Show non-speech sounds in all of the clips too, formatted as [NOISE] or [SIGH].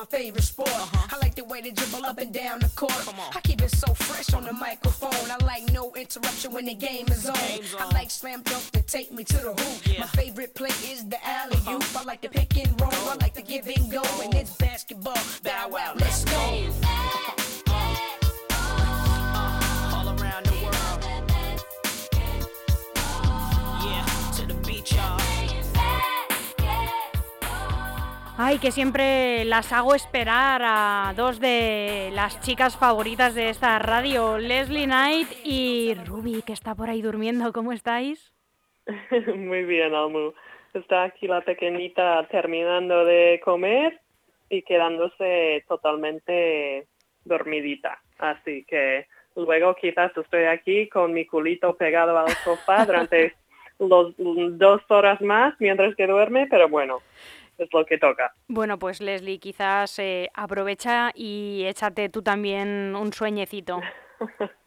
my favorite sport. I like the way they dribble up and down the court. I keep it so fresh on the microphone. I like no interruption when the game is on. Game's I like slam dunk to take me to the hoop. Yeah. My favorite play is the alley oop. I like the pick and roll. I like the give and go. And it's basketball. Bow wow, let's go. Ay, que siempre las hago esperar a dos de las chicas favoritas de esta radio, Leslie Knight y Ruby, que está por ahí durmiendo. ¿Cómo estáis? [LAUGHS] Muy bien, Almu. Está aquí la pequeñita terminando de comer y quedándose totalmente dormidita. Así que luego quizás estoy aquí con mi culito pegado al sofá durante [LAUGHS] los dos horas más mientras que duerme, pero bueno, es lo que toca. Bueno, pues Leslie, quizás eh, aprovecha y échate tú también un sueñecito. [LAUGHS]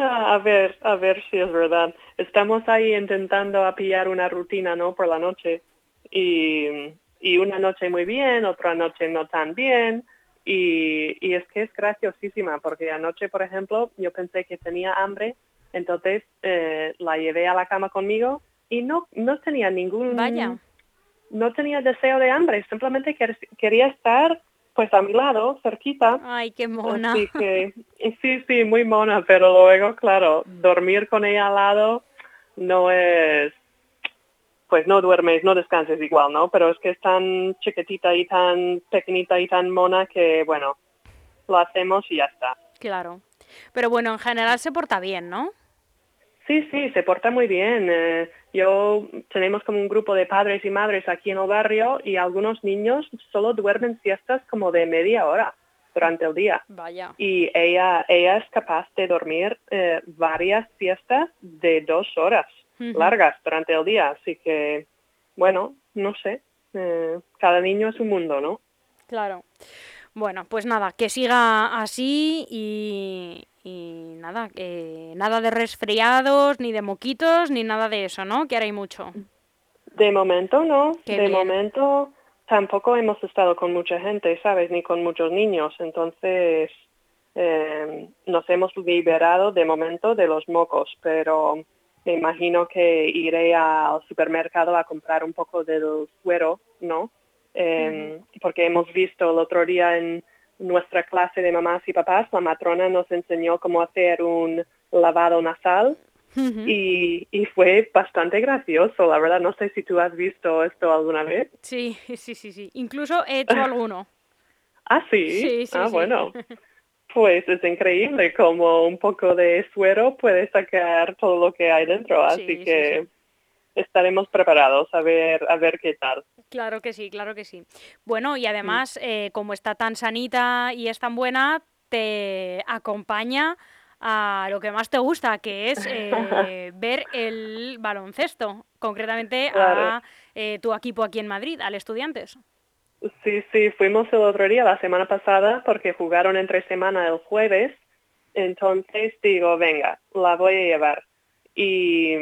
Ah, A ver, a ver si es verdad. Estamos ahí intentando a pillar una rutina, ¿no? Por la noche. Y, y una noche muy bien, otra noche no tan bien. Y, y es que es graciosísima, porque anoche, por ejemplo, yo pensé que tenía hambre, entonces eh, la llevé a la cama conmigo y no, no tenía ningún... Vaya. No tenía deseo de hambre, simplemente quer- quería estar pues a mi lado, cerquita. Ay, qué mona. Así que, [LAUGHS] sí, sí, muy mona, pero luego, claro, dormir con ella al lado no es, pues no duermes, no descanses igual, ¿no? Pero es que es tan chiquitita y tan pequeñita y tan mona que, bueno, lo hacemos y ya está. Claro. Pero bueno, en general se porta bien, ¿no? Sí, sí, se porta muy bien. Eh, yo tenemos como un grupo de padres y madres aquí en el barrio y algunos niños solo duermen siestas como de media hora durante el día. Vaya. y ella, ella es capaz de dormir eh, varias siestas de dos horas largas durante el día. Así que, bueno, no sé, eh, cada niño es un mundo, ¿no? Claro. Bueno, pues nada, que siga así y, y nada, que nada de resfriados, ni de moquitos, ni nada de eso, ¿no? Que ahora hay mucho. De momento no, Qué de bien. momento tampoco hemos estado con mucha gente, ¿sabes? Ni con muchos niños. Entonces, eh, nos hemos liberado de momento de los mocos, pero me imagino que iré al supermercado a comprar un poco del suero, ¿no? Eh, Porque hemos visto el otro día en nuestra clase de mamás y papás, la matrona nos enseñó cómo hacer un lavado nasal y, y fue bastante gracioso, la verdad. No sé si tú has visto esto alguna vez. Sí, sí, sí, sí. Incluso he hecho [LAUGHS] alguno. Ah, sí. Sí, sí, ah, sí. bueno. [LAUGHS] Pues es increíble como un poco de suero puede sacar todo lo que hay dentro. Así Sí, sí, que estaremos preparados a ver, a ver qué tal. Claro que sí, claro que sí. Bueno, y además, eh, como está tan sanita y es tan buena, te acompaña a lo que más te gusta, que es eh, [LAUGHS] ver el baloncesto, concretamente a eh, tu equipo aquí en Madrid, al Estudiantes. Sí, sí, fuimos el otro día, la semana pasada, porque jugaron entre semana el jueves. Entonces digo, venga, la voy a llevar. Y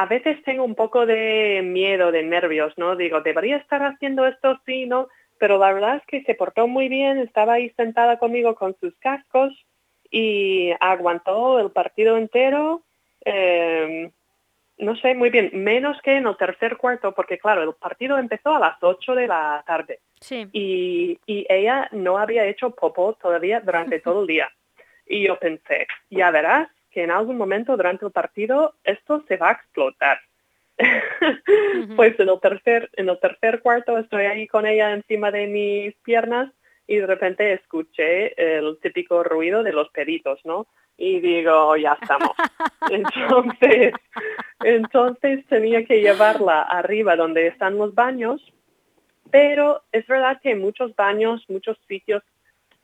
a veces tengo un poco de miedo, de nervios, ¿no? Digo, debería estar haciendo esto, sí, ¿no? Pero la verdad es que se portó muy bien, estaba ahí sentada conmigo con sus cascos y aguantó el partido entero. eh, no sé, muy bien, menos que en el tercer cuarto, porque claro, el partido empezó a las 8 de la tarde Sí, y, y ella no había hecho popó todavía durante [LAUGHS] todo el día. Y yo pensé, ya verás que en algún momento durante el partido esto se va a explotar. [LAUGHS] pues en el tercer, en el tercer cuarto estoy ahí con ella encima de mis piernas y de repente escuché el típico ruido de los peditos, ¿no? Y digo, ya estamos. [LAUGHS] Entonces, Entonces tenía que llevarla arriba donde están los baños, pero es verdad que muchos baños, muchos sitios,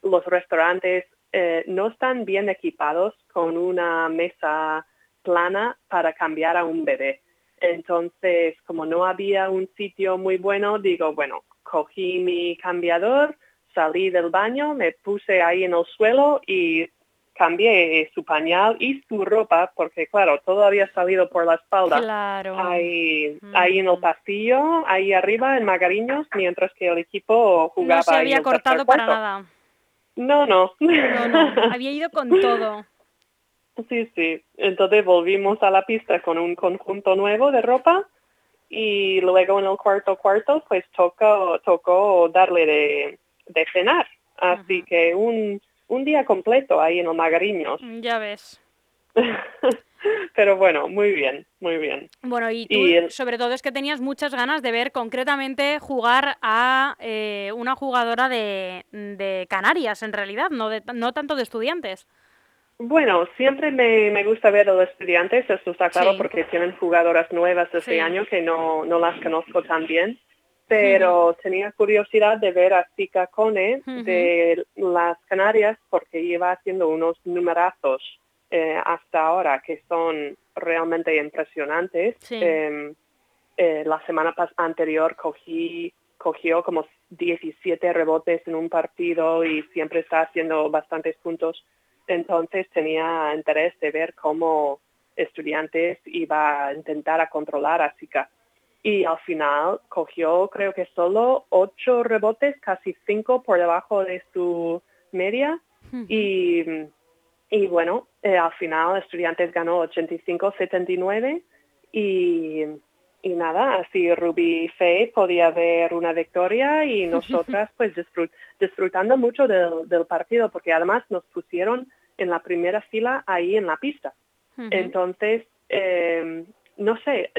los restaurantes eh, no están bien equipados con una mesa plana para cambiar a un bebé. Entonces, como no había un sitio muy bueno, digo, bueno, cogí mi cambiador, salí del baño, me puse ahí en el suelo y cambié su pañal y su ropa, porque claro, todo había salido por la espalda. Claro. Ahí, ahí en el pasillo, ahí arriba en Magariños, mientras que el equipo jugaba. No se había cortado para nada. No, no. No, no, había ido con todo. Sí, sí. Entonces volvimos a la pista con un conjunto nuevo de ropa y luego en el cuarto cuarto pues tocó, tocó darle de, de cenar. Así que un, un día completo ahí en los Magariños. Ya ves. [LAUGHS] Pero bueno, muy bien, muy bien. Bueno, y tú, Y el- sobre todo, es que tenías muchas ganas de ver concretamente jugar a eh, una jugadora de, de Canarias, en realidad, no, de, no tanto de estudiantes. Bueno, siempre me, me gusta ver a los estudiantes, esto está claro Sí. porque tienen jugadoras nuevas este Sí. año que no, no las conozco tan bien, pero tenía curiosidad de ver a Sika Cone de las Canarias porque iba haciendo unos numerazos eh, hasta ahora que son realmente impresionantes. Sí. Em, eh, la semana pas- anterior cogí, cogió como 17 rebotes en un partido y siempre está haciendo bastantes puntos. Entonces tenía interés de ver cómo estudiantes iba a intentar a controlar a Sika. Y al final cogió creo que solo ocho rebotes, casi cinco por debajo de su media. Y, y bueno, eh, al final Estudiantes ganó 85-79 y, y nada, así Ruby Faye podía ver una victoria y [LAUGHS] nosotras pues disfrut- disfrutando mucho del, del partido porque además nos pusieron en la primera fila ahí en la pista. Entonces, eh, no sé,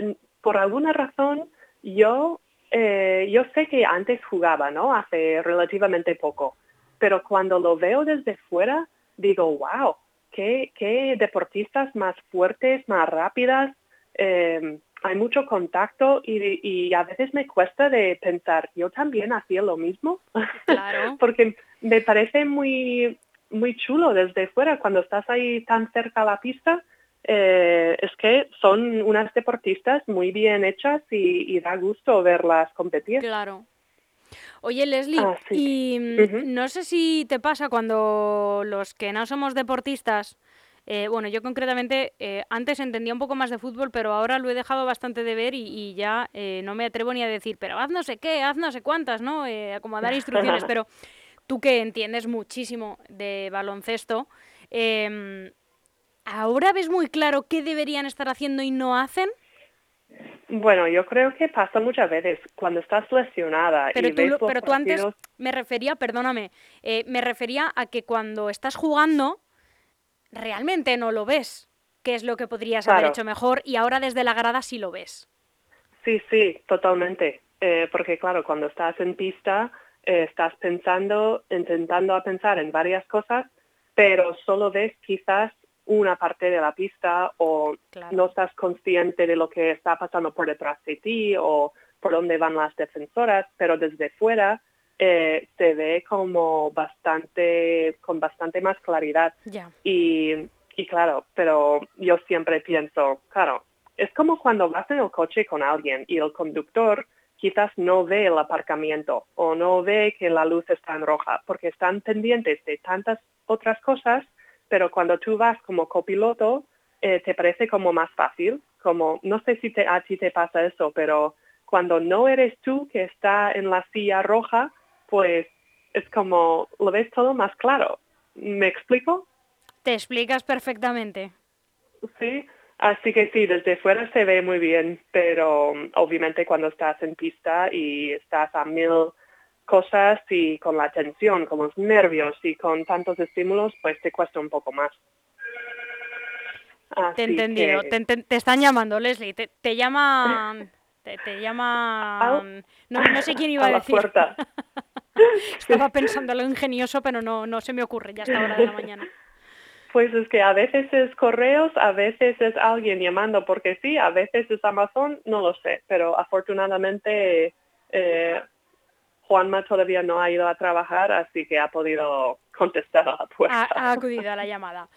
por alguna razón yo, eh, yo sé que antes jugaba, ¿no? Hace relativamente poco, pero cuando lo veo desde fuera, digo, wow, qué, qué deportistas más fuertes, más rápidas, eh, hay mucho contacto y, y a veces me cuesta de pensar, yo también hacía lo mismo, Claro. [LAUGHS] porque me parece muy, muy chulo desde fuera cuando estás ahí tan cerca a la pista. eh, es que son unas deportistas muy bien hechas y, y da gusto verlas competir. Claro. Oye, Leslie, Ah, sí. y mm, no sé si te pasa cuando los que no somos deportistas, eh, bueno, yo concretamente eh, antes entendía un poco más de fútbol, pero ahora lo he dejado bastante de ver y, y ya eh, no me atrevo ni a decir, pero haz no sé qué, haz no sé cuántas, ¿no? Eh, a como a dar instrucciones, [LAUGHS] pero tú que entiendes muchísimo de baloncesto, em, ¿ahora ves muy claro qué deberían estar haciendo y no hacen? Bueno, yo creo que pasa muchas veces cuando estás lesionada Pero y tú, ves lo- los pero tú antes me refería, perdóname, eh, me refería a que cuando estás jugando realmente no lo ves, qué es lo que podrías haber hecho mejor y ahora desde la grada sí lo ves. Sí, sí, totalmente. Eh, porque claro, cuando estás en pista, eh, estás pensando, intentando a pensar en varias cosas, pero solo ves quizás una parte de la pista o Claro. no estás consciente de lo que está pasando por detrás de ti o por dónde van las defensoras, pero desde fuera eh, se ve como bastante, con bastante más claridad. Y, y claro, pero yo siempre pienso, claro, es como cuando vas en el coche con alguien y el conductor quizás no ve el aparcamiento o no ve que la luz está en roja porque están pendientes de tantas otras cosas, pero cuando tú vas como copiloto eh, te parece como más fácil, como no sé si te, a ti te pasa eso, pero cuando no eres tú que está en la silla roja, pues es como lo ves todo más claro. ¿Me explico? Te explicas perfectamente. Sí, así que sí, desde fuera se ve muy bien, pero obviamente cuando estás en pista y estás a mil cosas y con la tensión, con los nervios y con tantos estímulos, pues te cuesta un poco más. Te he entendido. que- Te, están llamando, Leslie. Te, te llaman... [LAUGHS] Te, te llaman... No, no sé quién iba a [LAUGHS] a la decir. puerta. [LAUGHS] Estaba pensando lo ingenioso, pero no, no se me ocurre ya a esta hora de la mañana. Pues es que a veces es correos, a veces es alguien llamando porque sí, a veces es Amazon, no lo sé, pero afortunadamente eh, Juanma todavía no ha ido a trabajar, así que ha podido contestar a la puerta. Ha, acudido a la llamada.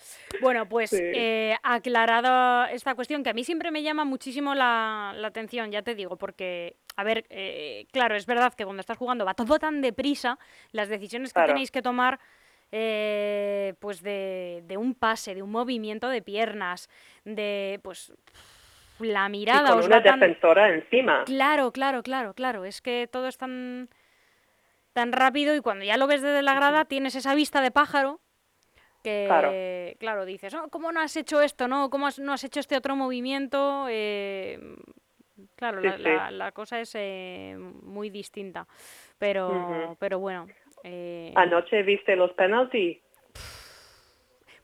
Bueno, pues eh, aclarado esta cuestión, que a mí siempre me llama muchísimo la, atención, ya te digo, porque, a ver, eh, claro, es verdad que cuando estás jugando va todo tan deprisa, las decisiones que tenéis que tomar... Eh, pues de, de, un pase, de un movimiento de piernas, de pues la mirada. Y con una defensora encima. Claro, claro, claro, claro. Es que todo es tan tan rápido y cuando ya lo ves desde la grada tienes esa vista de pájaro que, claro, dices, oh, ¿cómo no has hecho esto? ¿no? ¿Cómo no has hecho este otro movimiento? Eh, claro, la, cosa es eh, muy distinta, pero, pero bueno. Eh, ¿Anoche viste los penaltis?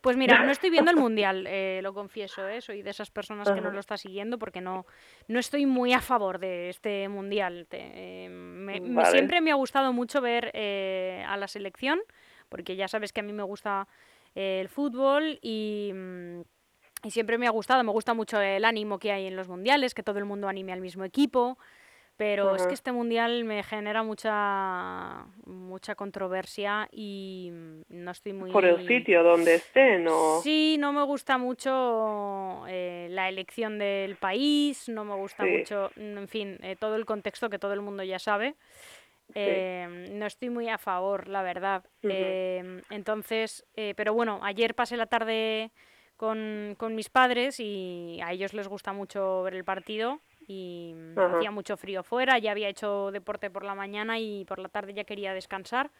Pues mira, no estoy viendo el mundial, eh, lo confieso, ¿eh? soy de esas personas que no lo está siguiendo porque no, no estoy muy a favor de este mundial. Eh, siempre me ha gustado mucho ver eh, a la selección, porque ya sabes que a mí me gusta el fútbol y, mm, y siempre me ha gustado, me gusta mucho el ánimo que hay en los mundiales, que todo el mundo anime al mismo equipo. Pero es que este mundial me genera mucha mucha controversia y no estoy muy... Por el sitio donde estén, ¿no? Sí, no me gusta mucho eh, la elección del país, no me gusta mucho, en fin, eh, todo el contexto que todo el mundo ya sabe. Eh, no estoy muy a favor, la verdad. entonces, pero bueno, ayer pasé la tarde con, con mis padres y a ellos les gusta mucho ver el partido y hacía mucho frío fuera, ya había hecho deporte por la mañana y por la tarde ya quería descansar.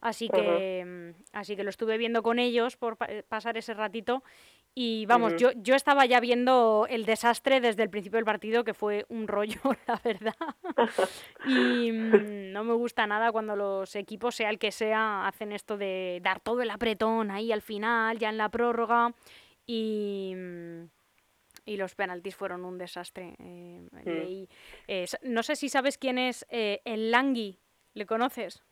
Así que, así que lo estuve viendo con ellos por pasar ese ratito. Y vamos, yo, yo estaba ya viendo el desastre desde el principio del partido, que fue un rollo, [LAUGHS] la verdad. [LAUGHS] y mm, no me gusta nada cuando los equipos, sea el que sea, hacen esto de dar todo el apretón ahí al final, ya en la prórroga. Y, mm, y los penaltis fueron un desastre. Eh, mm. eh, no sé si sabes quién es eh, el Langui, ¿le conoces?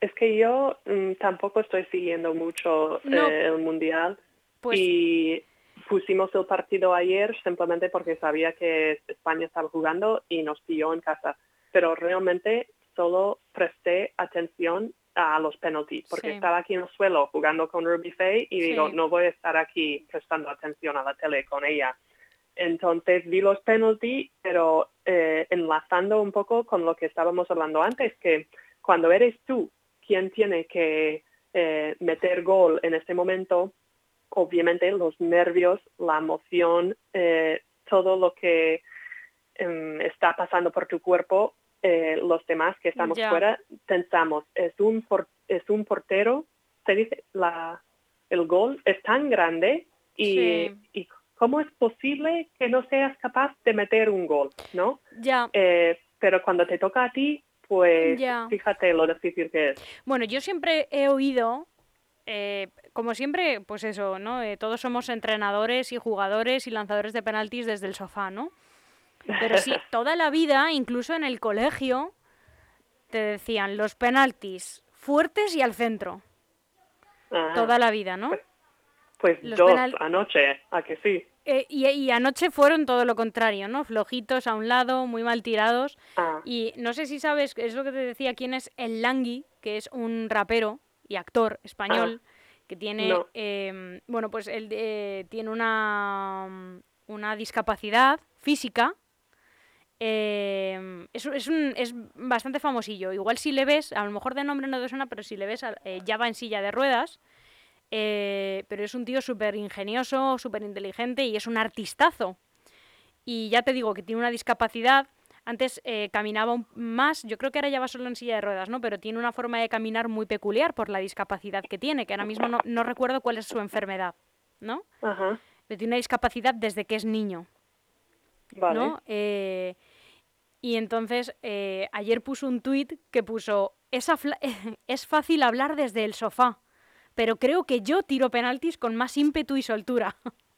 Es que yo mm, tampoco estoy siguiendo mucho el Mundial pues y pusimos el partido ayer simplemente porque sabía que España estaba jugando y nos pilló en casa. Pero realmente solo presté atención a los penaltis, porque estaba aquí en el suelo jugando con Ruby Faye y digo, no voy a estar aquí prestando atención a la tele con ella. Entonces vi los penaltis, pero eh, enlazando un poco con lo que estábamos hablando antes, que cuando eres tú quien tiene que eh, meter gol en este momento, obviamente los nervios, la emoción, eh, todo lo que em, está pasando por tu cuerpo eh, los demás que estamos fuera pensamos, es un, es un portero, se dice, la, el gol es tan grande y, y cómo es posible que no seas capaz de meter un gol, ¿no? Ya. Eh, pero cuando te toca a ti, pues fíjate lo difícil que es. Bueno, yo siempre he oído eh, como siempre, pues eso, ¿no? todos somos entrenadores y jugadores y lanzadores de penaltis desde el sofá, ¿no? Pero sí, toda la vida, incluso en el colegio, te decían los penaltis fuertes y al centro. Toda la vida, ¿no? Pues, pues dos anoche, ¿a que sí? Eh, y, anoche fueron todo lo contrario, ¿no? Flojitos a un lado, muy mal tirados. Ah. Y no sé si sabes, es lo que te decía, quién es el Langui, que es un rapero y actor español, ah. que tiene, em, bueno, pues él eh, tiene una, una discapacidad física eh, es, es, un, es, bastante famosillo. Igual si le ves, a lo mejor de nombre no te suena, pero si le ves, eh, ya va en silla de ruedas. Eh, pero es un tío súper ingenioso, súper inteligente y es un artistazo. Y ya te digo que tiene una discapacidad. Antes eh, caminaba más, yo creo que ahora ya va solo en silla de ruedas, ¿no? Pero tiene una forma de caminar muy peculiar por la discapacidad que tiene, que ahora mismo no, no recuerdo cuál es su enfermedad, ¿no? Ajá. Pero tiene una discapacidad desde que es niño. Vale. ¿no? Eh, y entonces eh, ayer puso un tuit que puso, es, [LAUGHS] es fácil hablar desde el sofá, pero creo que yo tiro penaltis con más ímpetu y soltura. [LAUGHS]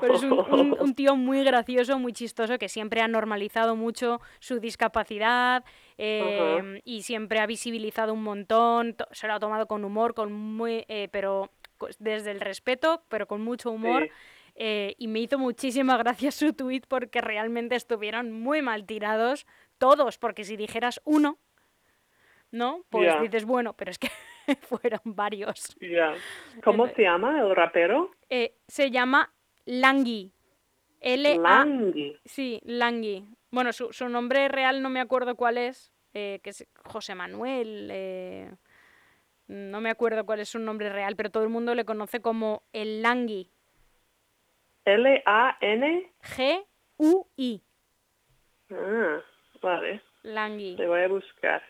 Pero es un, [LAUGHS] tío muy gracioso, muy chistoso, que siempre ha normalizado mucho su discapacidad em, y siempre ha visibilizado un montón, se lo ha tomado con humor, con muy, eh, pero co- desde el respeto, pero con mucho humor. Sí. Eh, y me hizo muchísima gracia su tuit porque realmente estuvieron muy mal tirados todos, porque si dijeras uno, ¿no? Pues dices, bueno, pero es que [LAUGHS] fueron varios. ¿Cómo se llama el rapero? Eh, se llama Langui. L-A... Langui. Sí, Langui. Bueno, su, su nombre real no me acuerdo cuál es, eh, que es José Manuel. eh, no me acuerdo cuál es su nombre real, pero todo el mundo le conoce como el Langui. L-A-N. G-U-I. Ah, vale. Langui. Te voy a buscar.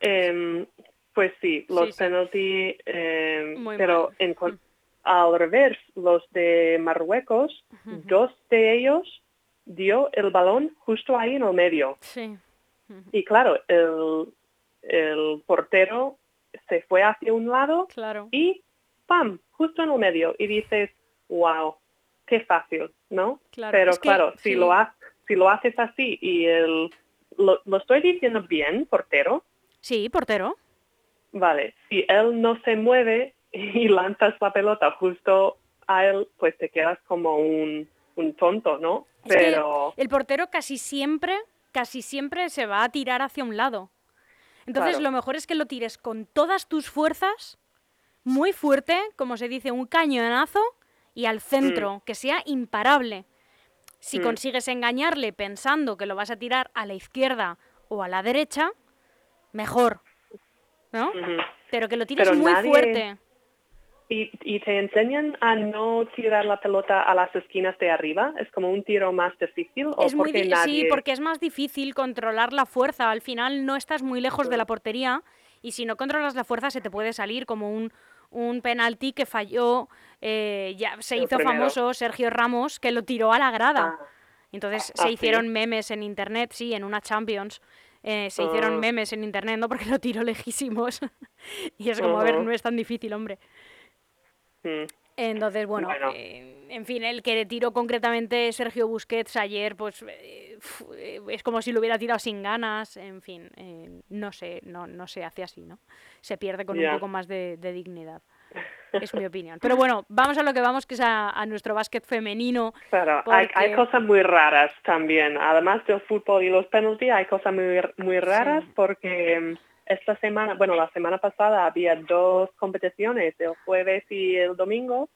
Em, pues sí, los Sí, sí. penalty, em, pero mal. en cuan- al revés, los de Marruecos, dos de ellos dio el balón justo ahí en el medio. Sí. Y claro, el, el portero se fue hacia un lado Claro. y ¡pam! justo en el medio. Y dices, wow, fácil, ¿no? Claro, Pero que- claro, sí. si, lo ha- si lo haces así y el... Lo, lo estoy diciendo bien, portero. Sí, portero. Vale, si él no se mueve [LAUGHS] y lanzas la pelota justo a él, pues te quedas como un, un tonto, ¿no? Es Pero... el portero casi siempre, casi siempre se va a tirar hacia un lado. Entonces Claro. lo mejor es que lo tires con todas tus fuerzas, muy fuerte, como se dice, un cañonazo, y al centro, que sea imparable. Si Mm. consigues engañarle pensando que lo vas a tirar a la izquierda o a la derecha, mejor. ¿No? Pero que lo tires Pero muy nadie- fuerte. ¿Y, y te enseñan a no tirar la pelota a las esquinas de arriba? ¿Es como un tiro más difícil? ¿O Es muy porque di- nadie... Sí, porque es más difícil controlar la fuerza. Al final no estás muy lejos de la portería y si no controlas la fuerza se te puede salir como un, un penalti que falló, eh, ya se El hizo primero. famoso Sergio Ramos que lo tiró a la grada. Ah, Entonces Ah, se ¿sí? hicieron memes en internet, sí, en una Champions. eh, se hicieron Ah. memes en internet, ¿no? [LAUGHS] Porque lo tiró lejísimos. [LAUGHS] y es como, a ver, no es tan difícil, hombre. mm, Entonces, bueno, Bueno. eh, en fin, el que tiró concretamente Sergio Busquets ayer, pues eh, eh, es como si lo hubiera tirado sin ganas, en fin, eh, no sé, no, no se hace así, ¿no? Se pierde con un poco más de, de dignidad. [LAUGHS] Es mi opinión. Pero bueno, vamos a lo que vamos, que es a, a nuestro básquet femenino. Claro, hay, hay cosas muy raras también. Además del fútbol y los penalty, hay cosas muy, muy raras porque esta semana, bueno, la semana pasada había dos competiciones, el jueves y el domingo.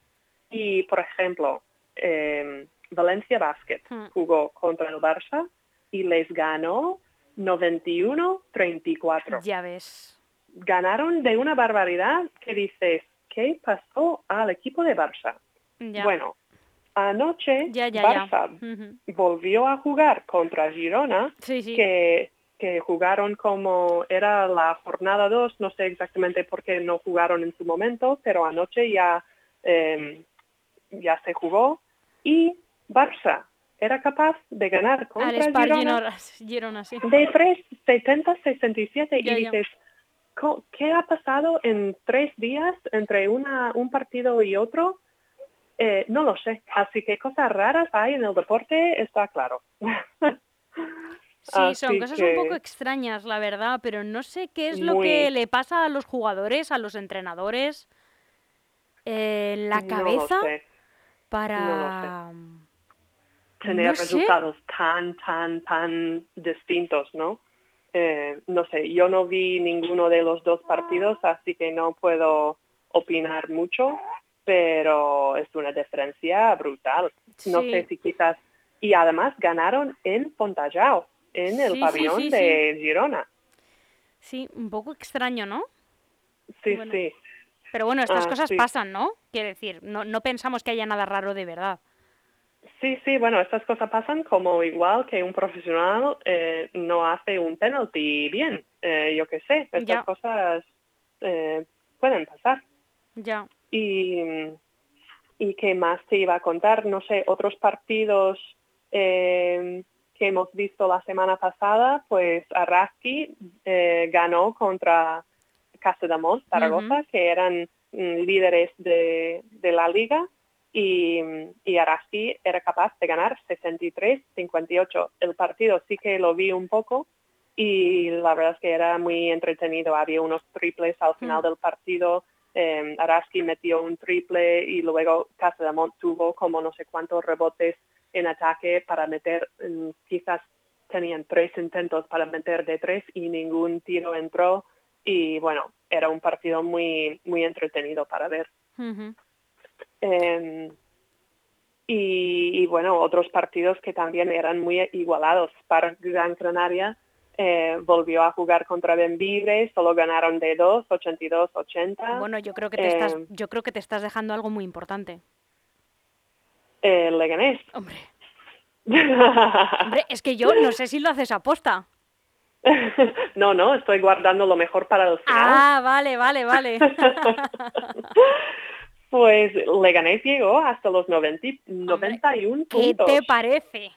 Y, por ejemplo, eh, Valencia Basket Hmm. jugó contra el Barça y les ganó 91-34. Ya ves. Ganaron de una barbaridad que dices, ¿qué pasó al equipo de Barça? Ya. Bueno, anoche ya, ya. Barça volvió a jugar contra Girona, Sí, sí. que, que jugaron como era la jornada 2, no sé exactamente por qué no jugaron en su momento, pero anoche ya, eh, ya se jugó y Barça era capaz de ganar Al contra Spar Girona Girona, sí. de 3, 70, 67 Ya, y ya. dices, "Co- ¿qué ha pasado en tres días entre una, un partido y otro? Eh, no lo sé. Así que cosas raras hay en el deporte, está claro. [LAUGHS] Sí, son cosas un poco extrañas, la verdad, pero no sé qué es lo Muy. que le pasa a los jugadores, a los entrenadores, eh, en la No cabeza sé. para... Tener no sé. resultados tan, tan, tan distintos, ¿no? Eh, no sé, yo no vi ninguno de los dos partidos, así que no puedo opinar mucho, pero es una diferencia brutal. No sé si quizás... Y además ganaron en Pontallao, en el Sí, pabellón sí, de Girona. Sí, un poco extraño, ¿no? Sí, Bueno. sí. Pero bueno, estas Ah, cosas pasan, ¿no? Quiero decir, no, no pensamos que haya nada raro de verdad. Sí, sí, bueno, estas cosas pasan como igual que un profesional eh, no hace un penalty bien, eh, yo qué sé, estas Ya. cosas eh, pueden pasar. Ya. Y, y qué más te iba a contar, no sé, otros partidos eh, que hemos visto la semana pasada, pues Arrasqui eh, ganó contra Casademont, Zaragoza, que eran mm, líderes de, de la liga, y, y Arrasqui era capaz de ganar 63-58. El partido sí que lo vi un poco y la verdad es que era muy entretenido. Había unos triples al final Mm. del partido eh, Araski metió un triple y luego Casademont tuvo como no sé cuántos rebotes en ataque para meter, mm, quizás tenían tres intentos para meter de tres y ningún tiro entró y bueno, era un partido muy, muy entretenido para ver. Em, y, bueno, otros partidos que también eran muy igualados. Para Gran Canaria eh, volvió a jugar contra Benvibre, solo ganaron de 2, 82-80. Bueno, yo creo, que te estás, em, yo creo que te estás dejando algo muy importante. El Leganés. Hombre. [LAUGHS] Hombre, es que yo no sé si lo haces aposta. [LAUGHS] no, no, estoy guardando lo mejor para el final. Ah, vale, vale, vale. [LAUGHS] pues Leganés llegó hasta los 90, 91 puntos. ¿Qué te parece?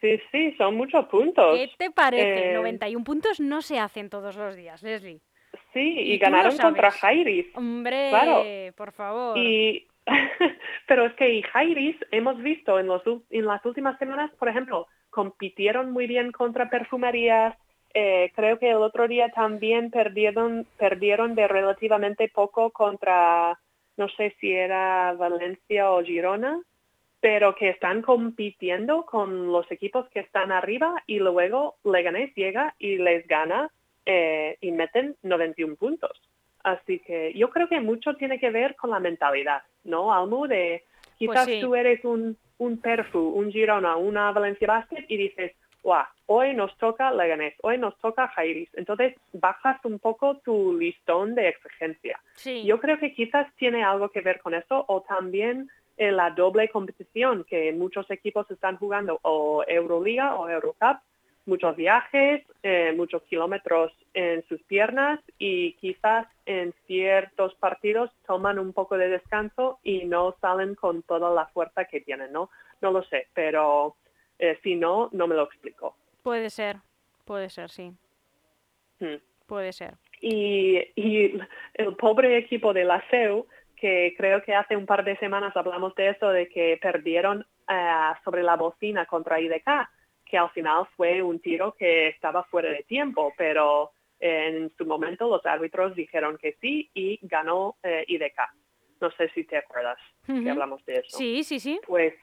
Sí, sí, son muchos puntos. ¿Qué te parece? 91 eh, puntos no se hacen todos los días, Leslie. Sí, y, ganaron contra Jairis. Hombre, claro. por favor. Y [LAUGHS] pero es que Jairis hemos visto en, los, en las últimas semanas, por ejemplo, compitieron muy bien contra perfumerías, eh, creo que el otro día también perdieron, perdieron de relativamente poco contra, no sé si era Valencia o Girona, pero que están compitiendo con los equipos que están arriba y luego Leganés llega y les gana eh, y meten 91 puntos. Así que yo creo que mucho tiene que ver con la mentalidad, ¿no, Almu? De quizás pues tú eres un, un Perfu, un Girona, una Valencia Basket y dices, hoy nos toca Leganés, hoy nos toca Jairis. Entonces bajas un poco tu listón de exigencia. Yo creo que quizás tiene algo que ver con eso o también en la doble competición que muchos equipos están jugando o Euroliga o Eurocup, muchos viajes, eh, muchos kilómetros en sus piernas y quizás en ciertos partidos toman un poco de descanso y no salen con toda la fuerza que tienen, ¿no? No lo sé, pero eh, si no, no me lo explico. Puede ser, puede ser, sí. Hmm. Puede ser. Y, y, el pobre equipo de la SEU, que creo que hace un par de semanas hablamos de eso, de que perdieron eh, sobre la bocina contra IDK, que al final fue un tiro que estaba fuera de tiempo, pero en su momento los árbitros dijeron que sí y ganó eh, IDK. No sé si te acuerdas que hablamos de eso. Sí, sí, sí. Pues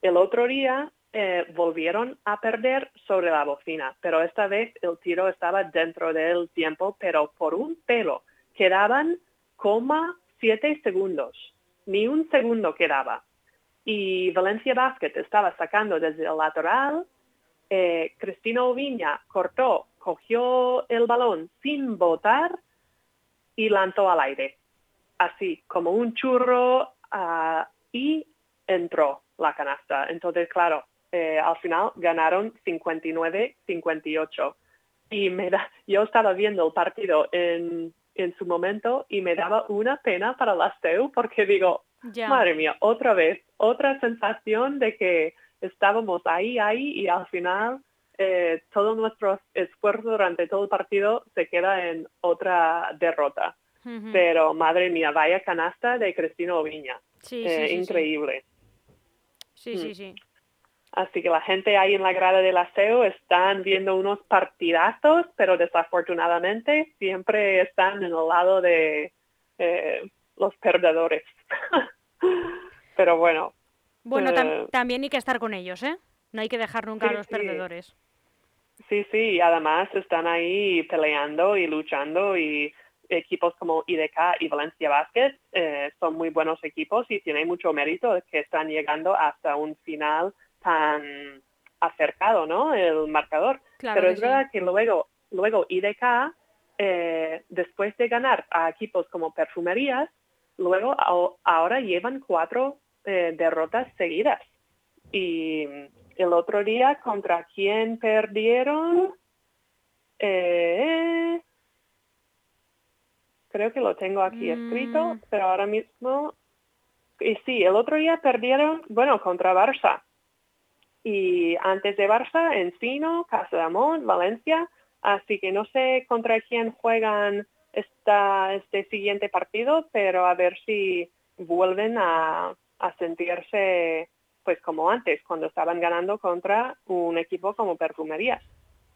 el otro día eh, volvieron a perder sobre la bocina, pero esta vez el tiro estaba dentro del tiempo, pero por un pelo. Quedaban coma siete segundos, ni un segundo quedaba. Y Valencia Basket estaba sacando desde el lateral, eh, Cristina Oviña cortó, cogió el balón sin botar y lanzó al aire, así como un churro ah, y entró la canasta. Entonces, claro, eh, al final ganaron 59-58. Y me da, yo estaba viendo el partido en, en su momento y me daba una pena para la STEU porque digo, madre mía, otra vez, otra sensación de que estábamos ahí, ahí y al final eh, todo nuestro esfuerzo durante todo el partido se queda en otra derrota. Pero madre mía, vaya canasta de Cristina Oviña. Eh, increíble. Sí, sí, mm. sí. Así que la gente ahí en la grada del aseo están viendo unos partidazos, pero desafortunadamente siempre están en el lado de eh, los perdedores. [LAUGHS] pero bueno. Bueno, eh, también hay que estar con ellos, ¿eh? No hay que dejar nunca a los perdedores. Sí, sí, además están ahí peleando y luchando y equipos como IDK y Valencia Basket eh, son muy buenos equipos y tienen mucho mérito que están llegando hasta un final tan acercado, ¿no? El marcador. Pero es verdad que luego, luego IDK, eh, después de ganar a equipos como Perfumerías, luego ahora llevan cuatro eh, derrotas seguidas. Y el otro día, ¿contra quién perdieron? Eh, creo que lo tengo aquí escrito, mm. pero ahora mismo... Y sí, el otro día perdieron, bueno, contra Barça y antes de Barça, Encino, Casa de Amón, Valencia, así que no sé contra quién juegan esta, este siguiente partido, pero a ver si vuelven a, a sentirse pues como antes, cuando estaban ganando contra un equipo como Perfumerías.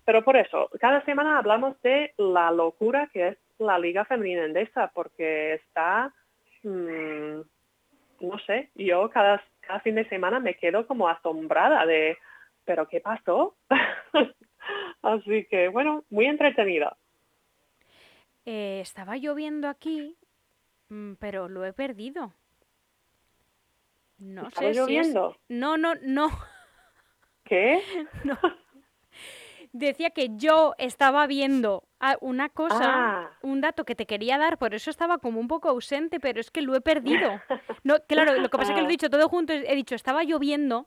Pero por eso, cada semana hablamos de la locura que es la Liga Femenina Endesa porque está, mm, no sé, yo cada, fin de semana me quedo como asombrada de, pero ¿qué pasó? [LAUGHS] Así que bueno, muy entretenida. Eh, estaba lloviendo aquí, mm, pero lo he perdido. No ¿Estaba sé si es- lloviendo? No, no, no. ¿Qué? [LAUGHS] No. Decía que yo estaba viendo ah, una cosa, Ah. un dato que te quería dar, por eso estaba como un poco ausente, pero es que lo he perdido. [LAUGHS] No, claro, lo que pasa es que lo he Ah. dicho todo junto, he dicho estaba lloviendo,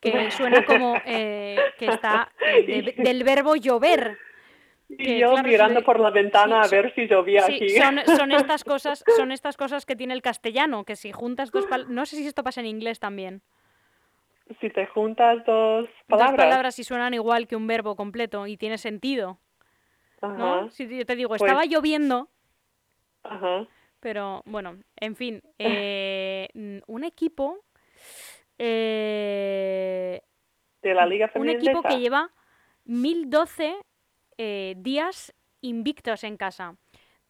que [LAUGHS] suena como eh, que está eh, de- del verbo llover. Y Que, yo claro, mirando por la ventana sí, a ver si llovía Sí, aquí. son, son [LAUGHS] estas cosas, son estas cosas que tiene el castellano, que si juntas dos palabras, no sé si esto pasa en inglés también. Si te juntas dos Dos palabras. palabras y suenan igual que un verbo completo y tiene sentido, ¿no? Ajá, Si yo te digo, Pues- estaba lloviendo, ajá. pero bueno, en fin, eh, un equipo, eh, De la Liga un Femenina equipo que lleva 1012 eh, días invictos en casa.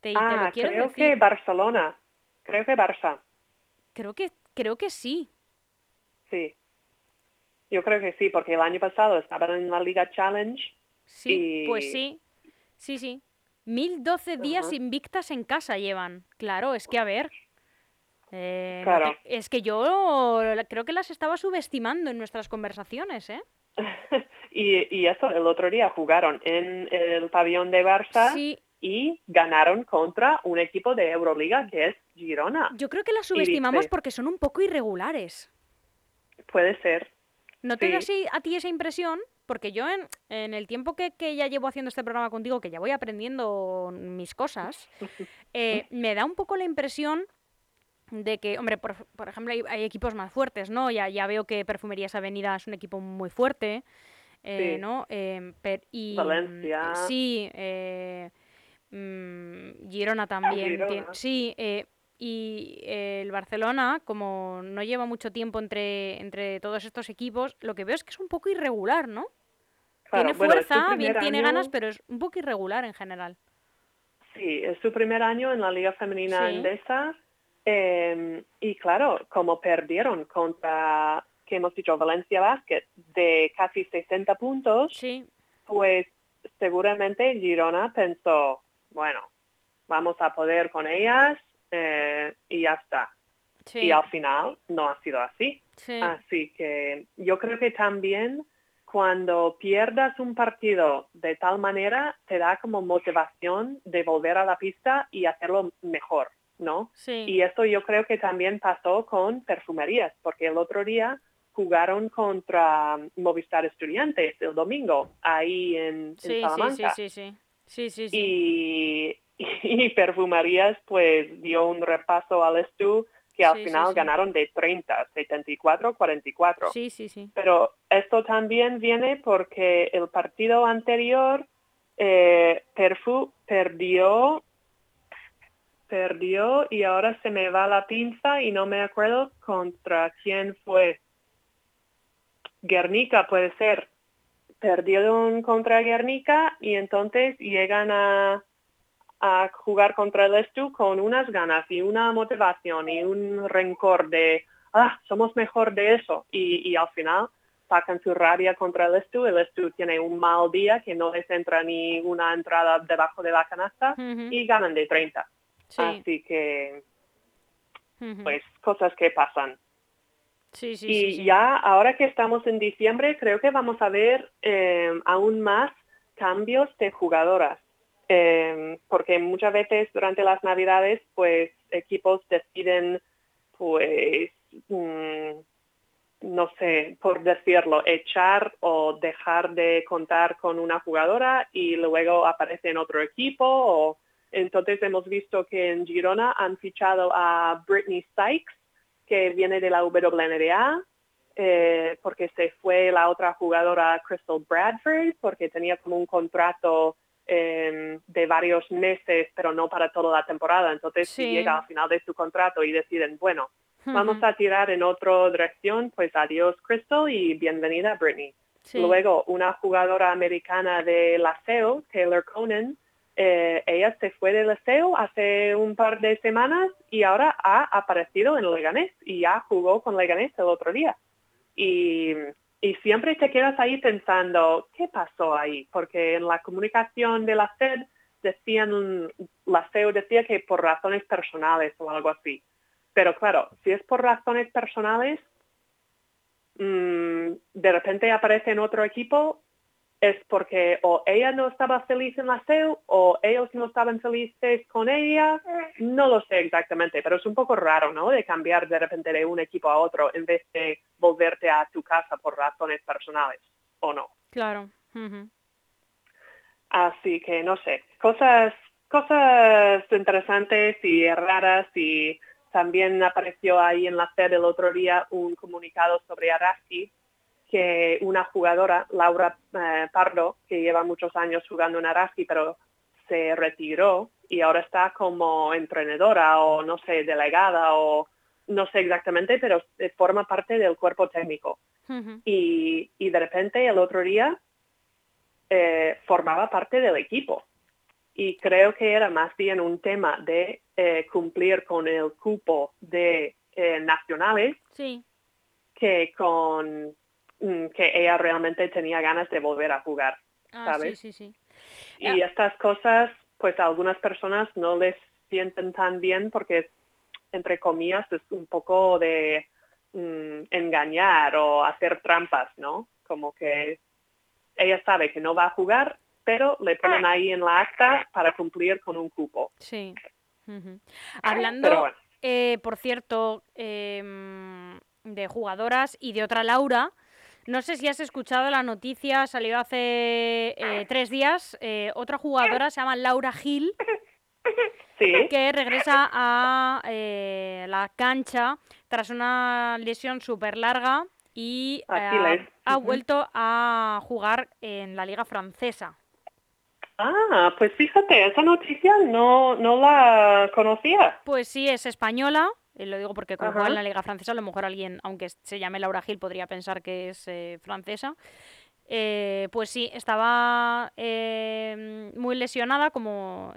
Te, te lo Ah, creo decir. que Barcelona. Creo que Barça. Creo que, creo que sí. Sí. Yo creo que sí, porque el año pasado estaban en la Liga Challenge. Sí, pues sí. Sí, sí. 1012 días invictas en casa llevan. Claro, es que a ver. eh, Claro. es que yo creo que las estaba subestimando en nuestras conversaciones, ¿eh? [LAUGHS] y, y eso, el otro día jugaron en el pabellón de Barça Sí, y ganaron contra un equipo de Euroliga que es Girona. yo creo que las subestimamos porque son un poco irregulares. Puede ser. ¿No te Sí. da así a ti esa impresión? Porque yo en, en el tiempo que, que ya llevo haciendo este programa contigo, que ya voy aprendiendo mis cosas, [LAUGHS] eh, me da un poco la impresión de que, hombre, por, por ejemplo, hay, hay equipos más fuertes, ¿no? Ya, ya veo que Perfumerías Avenida es un equipo muy fuerte, eh, Sí. ¿no? Per- y, Valencia. Sí, eh, mm, Girona también. sí, eh, y eh, el Barcelona, como no lleva mucho tiempo entre, entre todos estos equipos, lo que veo es que es un poco irregular, ¿no? Claro, tiene bueno, fuerza, bien tiene ganas, pero es un poco irregular en general. Sí, es su primer año en la Liga Femenina Sí. Endesa. Eh, y claro, como perdieron contra, que hemos dicho, Valencia Basket de casi 60 puntos, Sí, pues seguramente Girona pensó, bueno, vamos a poder con ellas eh, y ya está. sí, Y al final no ha sido así. sí. Así que yo creo que también cuando pierdas un partido de tal manera, te da como motivación de volver a la pista y hacerlo mejor, ¿no? sí. Y eso yo creo que también pasó con Perfumerías, porque el otro día jugaron contra Movistar Estudiantes el domingo, ahí en, Sí, sí, sí, Salamanca. sí, sí. Sí, sí, sí. Y, [LAUGHS] y Perfumerías pues dio un repaso al Estu que al final ganaron de 30, 74, 44. Sí, sí, sí. Pero esto también viene porque el partido anterior eh, Perfu perdió perdió y ahora se me va la pinza y no me acuerdo contra quién fue. Guernica puede ser. Perdieron contra Guernica y entonces llegan a, a jugar contra el Estu con unas ganas y una motivación y un rencor de, ah, somos mejor de eso. Y, y al final sacan su rabia contra el Estu. El Estu tiene un mal día que no les entra ni una entrada debajo de la canasta y ganan de 30. Sí. Así que, pues, cosas que pasan. Sí, sí, y sí. ya ahora que estamos en diciembre, creo que vamos a ver eh, aún más cambios de jugadoras. Eh, porque muchas veces durante las navidades, pues, equipos deciden, pues, mm, no sé, por decirlo, echar o dejar de contar con una jugadora y luego aparece en otro equipo. O... Entonces hemos visto que en Girona han fichado a Britney Sykes, que viene de la WNBA, eh, porque se fue la otra jugadora Crystal Bradford, porque tenía como un contrato eh, de varios meses, pero no para toda la temporada. Entonces, Sí. si llega al final de su contrato y deciden, bueno, vamos a tirar en otra dirección, pues adiós Crystal y bienvenida Britney. sí. Luego, una jugadora americana de la SEO, Taylor Conan, eh, ella se fue del Liceo hace un par de semanas y ahora ha aparecido en Leganés y ya jugó con Leganés el otro día. Y, siempre te quedas ahí pensando, ¿qué pasó ahí? Porque en la comunicación de la FED decían, la CEO decía que por razones personales o algo así. Pero claro, si es por razones personales, mm, de repente aparece en otro equipo, es porque o ella no estaba feliz en la SEO o ellos no estaban felices con ella, no lo sé exactamente, pero es un poco raro, ¿no? De cambiar de repente de un equipo a otro en vez de volverte a tu casa por razones personales, ¿o no? Claro. Así que no sé, cosas, cosas interesantes y raras y también apareció ahí en la FED el otro día un comunicado sobre Araski, que una jugadora, Laura eh, Pardo, que lleva muchos años jugando en Araski, pero se retiró y ahora está como entrenadora o no sé, delegada o no sé exactamente, pero forma parte del cuerpo técnico. y, y, de repente el otro día eh, formaba parte del equipo. Y creo que era más bien un tema de eh, cumplir con el cupo de eh, nacionales que con que ella realmente tenía ganas de volver a jugar, ah, ¿sabes? Y estas cosas, pues a algunas personas no les sienten tan bien porque, entre comillas, es un poco de mm, engañar o hacer trampas, ¿no? Como que ella sabe que no va a jugar, pero le ponen ahí en la acta para cumplir con un cupo. Sí. Hablando, eh, por cierto, em, de jugadoras y de otra Laura, no sé si has escuchado la noticia, salió hace eh, tres días, eh, otra jugadora se llama Laura Gil, [LAUGHS] que regresa a la cancha tras una lesión súper larga y eh, ha, vuelto a jugar en la liga francesa. Ah, pues fíjate, esa noticia no, no la conocía. Pues sí, es española. Eh, lo digo porque como juega en la liga francesa, a lo mejor alguien, aunque se llame Laura Gil, podría pensar que es eh, francesa. pues sí, estaba muy lesionada, como,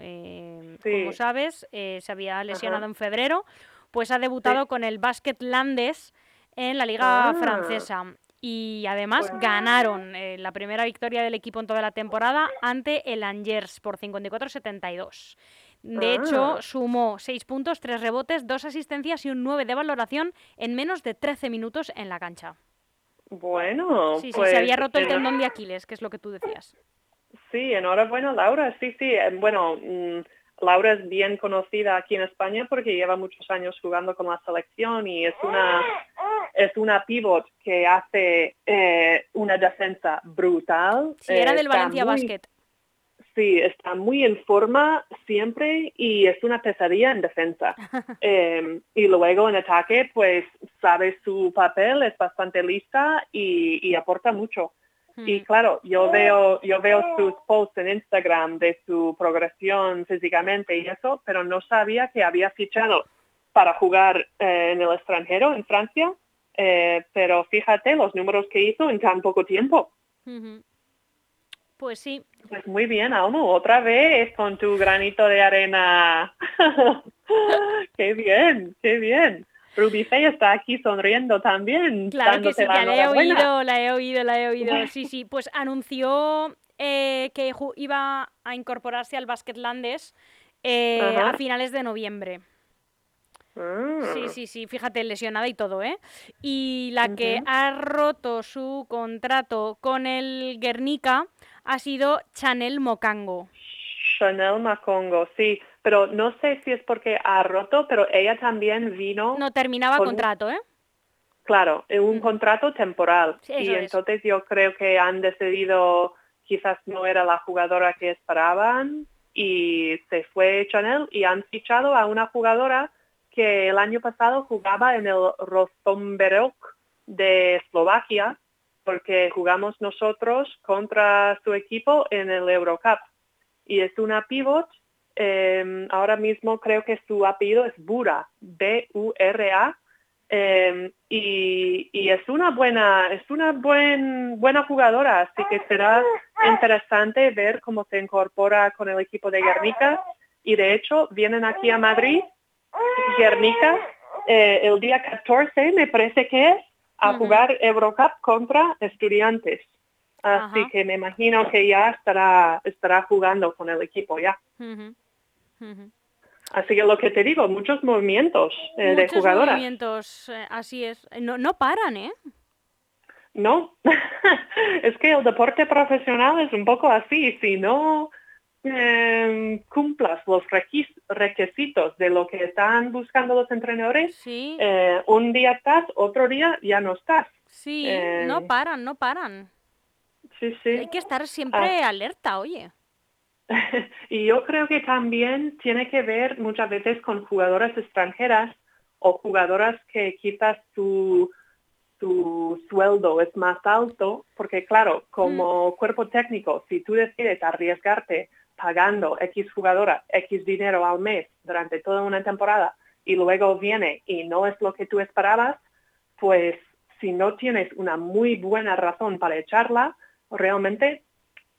como sabes, se había lesionado en febrero, pues ha debutado con el Basket Landes en la liga ah. francesa. Y además pues ganaron eh, la primera victoria del equipo en toda la temporada ante el Angers por 54-72. De hecho, ah. sumó 6 puntos, 3 rebotes, 2 asistencias y un 9 de valoración en menos de 13 minutos en la cancha. Bueno, sí, sí, se había roto el tendón de Aquiles, que es lo que tú decías. Sí, enhorabuena Laura, sí, sí, eh, bueno, mm, Laura es bien conocida aquí en España porque lleva muchos años jugando con la selección y es una es una pivot que hace eh, una defensa brutal. Sí, era del Valencia Basket. Sí, está muy en forma siempre y es una pesadilla en defensa. [LAUGHS] Em, y luego en ataque, pues sabe su papel, es bastante lista y aporta mucho. Y hmm. claro, yo veo, yo veo sus posts en Instagram de su progresión físicamente y eso, pero no sabía que había fichado para jugar eh, en el extranjero, en Francia. Eh, pero fíjate los números que hizo en tan poco tiempo. Pues sí. Pues muy bien, Almo, otra vez con tu granito de arena. [LAUGHS] qué bien, qué bien. Faye está aquí sonriendo también. Claro que sí, la he oído, la he oído, la he oído. [LAUGHS] Sí, sí, pues anunció eh, que iba a incorporarse al Basketlandes eh, a finales de noviembre. Sí, ah. sí, sí, fíjate, lesionada y todo, ¿eh? Y la que ha roto su contrato con el Guernica ha sido Chanel Mocango. Chanel Mocango, sí pero no sé si es porque ha roto, pero ella también vino... No terminaba contrato, ¿eh? Claro, un contrato temporal. y entonces yo creo que han decidido, quizás no era la jugadora que esperaban, y se fue Chanel y han fichado a una jugadora que el año pasado jugaba en el Rostomberok de Eslovaquia, porque jugamos nosotros contra su equipo en el Eurocup. Y es una pivot Em, ahora mismo creo que su apellido es Bura, B-U-R-A. Y, y, es una buena, es una buen, buena jugadora, así que será interesante ver cómo se incorpora con el equipo de Guernica. Y de hecho, vienen aquí a Madrid, Guernica, eh, el día 14, me parece que es, a jugar Eurocup contra estudiantes. Así que me imagino que ya estará, estará jugando con el equipo ya. Así que lo que te digo, muchos movimientos eh, de jugadoras. movimientos, eh, así es. No, no paran, ¿eh? No, [LAUGHS] es que el deporte profesional es un poco así. Si no eh, cumplas los requisitos de lo que están buscando los entrenadores, sí. eh, un día estás, otro día ya no estás. Sí, no Eh, paran, no paran. Sí, sí. Hay que estar siempre alerta, oye. [LAUGHS] y yo creo que también tiene que ver muchas veces con jugadoras extranjeras o jugadoras que quizás su sueldo es más alto, porque claro, como cuerpo técnico, si tú decides arriesgarte pagando X jugadora, X dinero al mes durante toda una temporada y luego viene y no es lo que tú esperabas, pues si no tienes una muy buena razón para echarla, realmente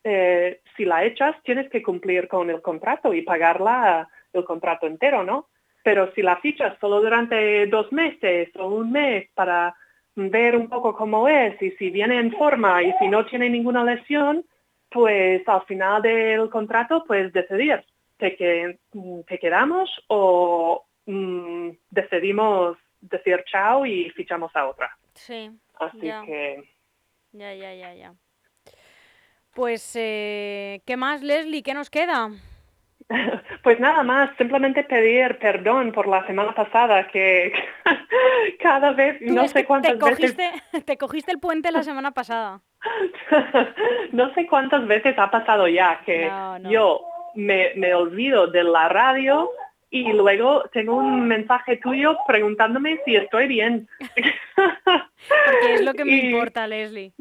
eh, si la echas tienes que cumplir con el contrato y pagarla el contrato entero, ¿no? Pero si la fichas solo durante dos meses o un mes para ver un poco cómo es y si viene en forma y si no tiene ninguna lesión, pues al final del contrato puedes decidir, ¿te, que, te quedamos o mm, decidimos decir chao y fichamos a otra? Sí. Así ya. que... Ya, ya, ya, ya. Pues, eh, ¿qué más, Leslie? ¿Qué nos queda? [LAUGHS] Pues nada más, simplemente pedir perdón por la semana pasada, que [LAUGHS] cada vez, no sé cuántas te veces, cogiste, [LAUGHS] te cogiste el puente la semana pasada. [LAUGHS] no sé cuántas veces ha pasado ya que No, no. yo me, me olvido de la radio y luego tengo un mensaje tuyo preguntándome si estoy bien. Porque es lo [LAUGHS] que me Y- importa, Leslie.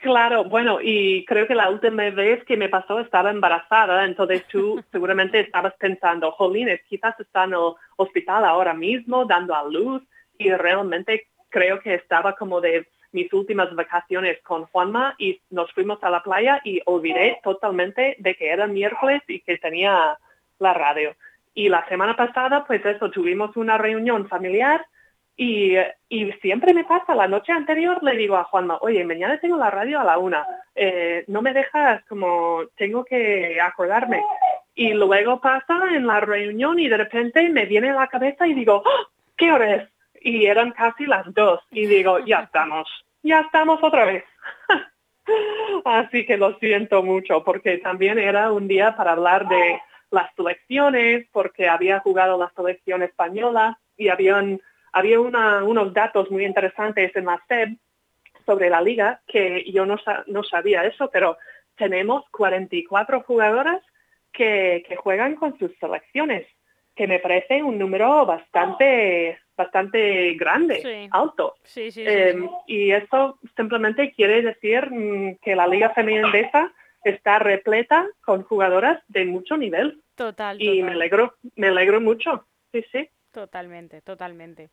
Claro, bueno, y creo que la última vez que me pasó estaba embarazada, entonces tú [LAUGHS] seguramente estabas pensando, jolines, quizás está en el hospital ahora mismo dando a luz y realmente creo que estaba como de mis últimas vacaciones con Juanma y nos fuimos a la playa y olvidé totalmente de que era miércoles y que tenía la radio. Y la semana pasada, pues eso, tuvimos una reunión familiar y, y siempre me pasa, la noche anterior le digo a Juanma, oye, mañana tengo la radio a la una, eh, no me dejas como, tengo que acordarme. Y luego pasa en la reunión y de repente me viene a la cabeza y digo, ¡Ah! ¿qué hora es? Y eran casi las dos. Y digo, ya [LAUGHS] estamos, ya estamos otra vez. [LAUGHS] Así que lo siento mucho porque también era un día para hablar de las selecciones, porque había jugado la selección española y habían, había una- unos datos muy interesantes en la SEB sobre la liga que yo no, no sabía eso, pero tenemos 44 jugadoras que, que juegan con sus selecciones, que me parece un número bastante, bastante grande, Sí. alto. Sí. Eh, sí. y eso simplemente quiere decir mm, que la Liga Femenina está repleta con jugadoras de mucho nivel Total, y me alegro, me alegro mucho. Sí, sí. Totalmente, totalmente.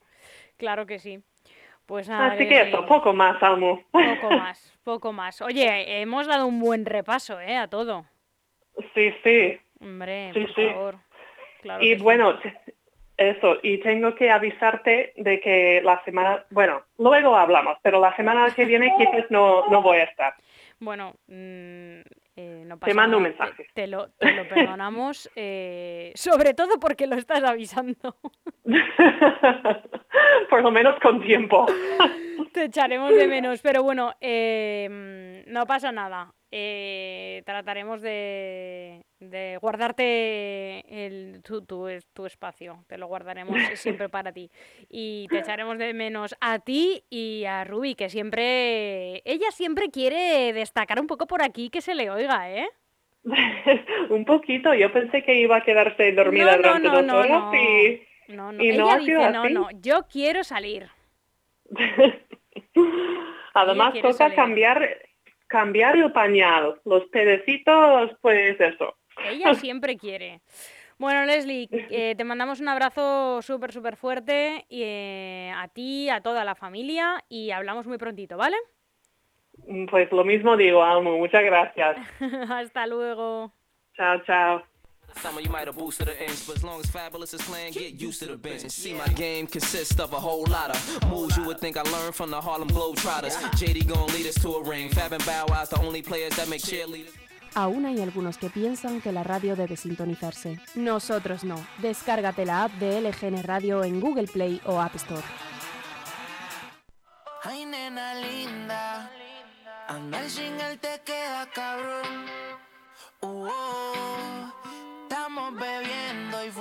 Claro que sí. Pues nada, Así que Leslie, eso, poco más, Almo. poco [LAUGHS] más, poco más. Oye, hemos dado un buen repaso, ¿eh? A todo. Sí, sí. Hombre, Sí, por sí. favor. Claro Y sí. bueno, eso, y tengo que avisarte de que la semana, bueno, luego hablamos, pero la semana que viene quizás no, no voy a estar. Bueno, mm, eh, no pasa mando un nada, te- mensaje. Te, lo, te lo perdonamos, [LAUGHS] eh, sobre todo porque lo estás avisando. [LAUGHS] Por lo menos con tiempo. [LAUGHS] Te echaremos de menos, pero bueno, eh, mm, no pasa nada. Eh, trataremos de, de guardarte el, tu, tu, es- tu espacio, te lo guardaremos [LAUGHS] siempre para ti. Y te echaremos de menos a ti y a Ruby, que siempre, ella siempre quiere destacar un poco por aquí que se le oiga, ¿eh? [LAUGHS] un poquito, yo pensé que iba a quedarse dormida No, no, durante no, dos horas no. y... No, no, ¿Y ella ha dice, no, así? no, yo quiero salir. [LAUGHS] Además toca salir. cambiar, cambiar el pañal. Los pedecitos, pues eso. Ella siempre quiere. Bueno, Leslie, eh, te mandamos un abrazo súper, súper fuerte y, eh, a ti, a toda la familia y hablamos muy prontito, ¿vale? Pues lo mismo digo, Almu. Muchas gracias. [LAUGHS] Hasta luego. Chao, chao. Some of you might have boosted the inch, but as long as Fabulous is playing, get used to the bench. And see, my game consists of a whole lot of moves you would think I learned from the Harlem Globetrotters. JD gon' lead us to a ring. Fab and Bow Wow's the only players that make cheerleaders. Aún hay algunos que piensan que la radio debe sintonizarse. Nosotros no. Descárgate la app de LGN Radio en Google Play o App Store. Ay, nena linda, andar sin él te queda cabrón. Uh, oh. Estamos bebiendo y fumando.